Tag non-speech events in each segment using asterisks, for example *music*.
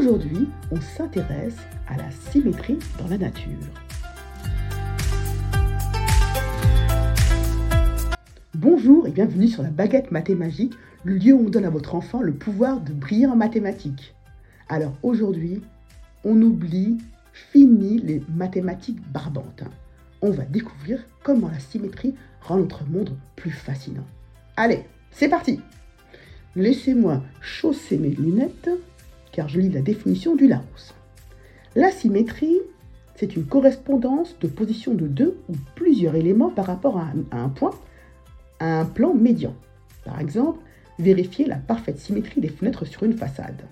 Aujourd'hui, on s'intéresse à la symétrie dans la nature. Bonjour et bienvenue sur la baguette mathémagique, le lieu où on donne à votre enfant le pouvoir de briller en mathématiques. Alors aujourd'hui, on oublie, fini les mathématiques barbantes. On va découvrir comment la symétrie rend notre monde plus fascinant. Allez, c'est parti Laissez-moi chausser mes lunettes, je lis la définition du Larousse. La symétrie, c'est une correspondance de position de deux ou plusieurs éléments par rapport à un, point, à un plan médian. Par exemple, vérifier la parfaite symétrie des fenêtres sur une façade.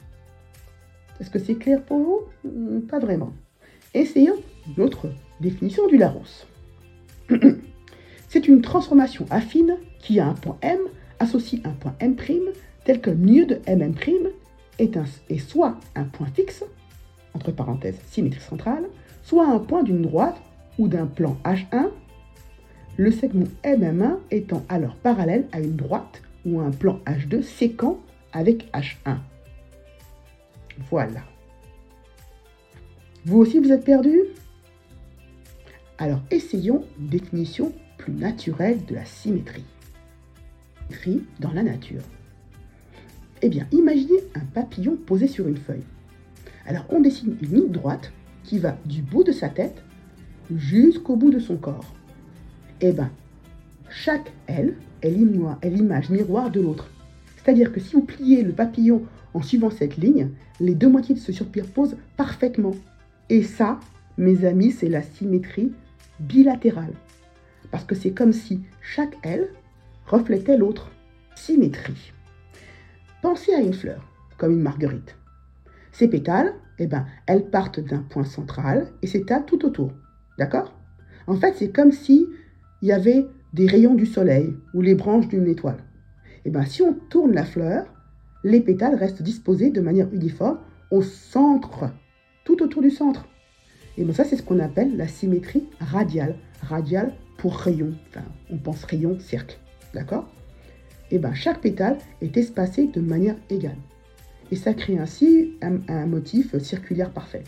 Est-ce que c'est clair pour vous? Hmm, Pas vraiment. Essayons notre définition du Larousse. *clears throat* c'est une transformation affine qui a un point M associe un point M' tel que milieu de MM' est, soit un point fixe, entre parenthèses symétrie centrale, soit un point d'une droite ou d'un plan H1, le segment MM1 étant alors parallèle à une droite ou un plan H2 séquent avec H1. Voilà. Vous aussi, vous êtes perdu Alors, essayons une définition plus naturelle de la symétrie. Symétrie dans la nature. Eh bien, imaginez un papillon posé sur une feuille. Alors, on dessine une ligne droite qui va du bout de sa tête jusqu'au bout de son corps. Eh bien, chaque aile est l'image miroir de l'autre. C'est-à-dire que si vous pliez le papillon en suivant cette ligne, les deux moitiés se superposent parfaitement. Et ça, mes amis, c'est la symétrie bilatérale. Parce que c'est comme si chaque aile reflétait l'autre. Symétrie. Pensez à une fleur, comme une marguerite. Ces pétales, eh ben, elles partent d'un point central et s'étalent tout autour. D'accord? En fait, c'est comme si il y avait des rayons du soleil ou les branches d'une étoile. Eh ben, si on tourne la fleur, les pétales restent disposés de manière uniforme au centre, tout autour du centre. Et bien ça, c'est ce qu'on appelle la symétrie radiale. Radiale pour rayon. Enfin, on pense rayon, cercle. D'accord? Eh ben, chaque pétale est espacé de manière égale. Et ça crée ainsi un, motif circulaire parfait.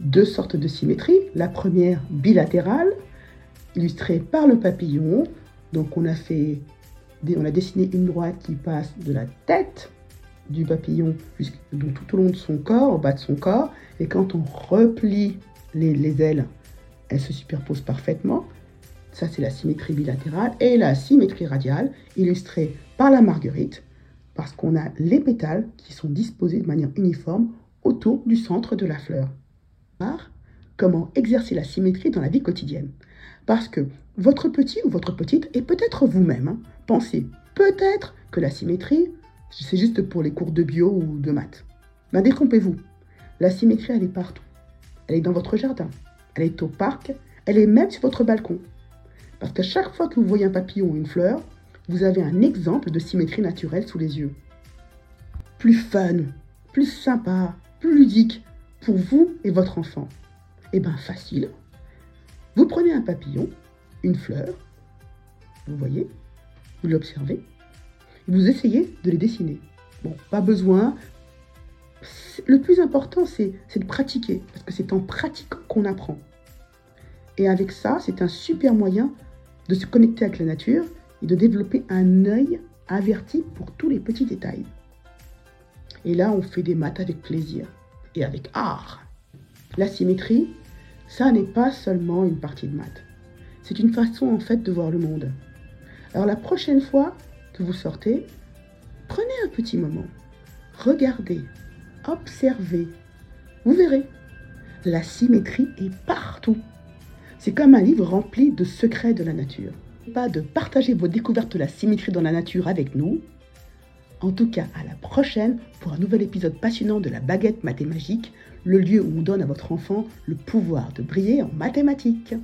Deux sortes de symétrie. La première bilatérale, illustrée par le papillon. Donc on a fait, on a dessiné une droite qui passe de la tête du papillon tout au long de son corps, au bas de son corps. Et quand on replie les, les ailes, elles se superposent parfaitement. Ça, c'est la symétrie bilatérale. Et la symétrie radiale, illustrée par la marguerite, parce qu'on a les pétales qui sont disposés de manière uniforme autour du centre de la fleur. Comment exercer la symétrie dans la vie quotidienne Parce que votre petit ou votre petite, et peut-être vous-même, hein, pensez peut-être que la symétrie, c'est juste pour les cours de bio ou de maths. Ben, détrompez-vous. La symétrie, elle est partout. Elle est dans votre jardin. Elle est au parc. Elle est même sur votre balcon. Parce qu'à chaque fois que vous voyez un papillon ou une fleur, vous avez un exemple de symétrie naturelle sous les yeux. Plus fun, plus sympa, plus ludique pour vous et votre enfant. Eh bien facile. Vous prenez un papillon, une fleur, vous voyez, vous l'observez, vous essayez de les dessiner. Bon, pas besoin. Le plus important, c'est de pratiquer, parce que c'est en pratiquant qu'on apprend. Et avec ça, c'est un super moyen de se connecter avec la nature et de développer un œil averti pour tous les petits détails. Et là, on fait des maths avec plaisir et avec art. La symétrie, ça n'est pas seulement une partie de maths. C'est une façon en fait de voir le monde. Alors la prochaine fois que vous sortez, prenez un petit moment, regardez, observez. Vous verrez, la symétrie est partout. C'est comme un livre rempli de secrets de la nature. Pas de partager vos découvertes de la symétrie dans la nature avec nous. En tout cas, à la prochaine pour un nouvel épisode passionnant de la baguette mathémagique, le lieu où on donne à votre enfant le pouvoir de briller en mathématiques.